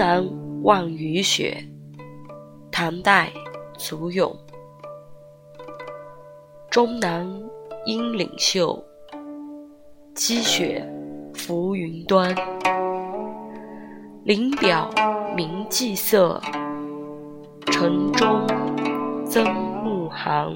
南望雨雪唐代祖咏。终南阴岭秀积雪浮云端。林表明霁色城中增暮寒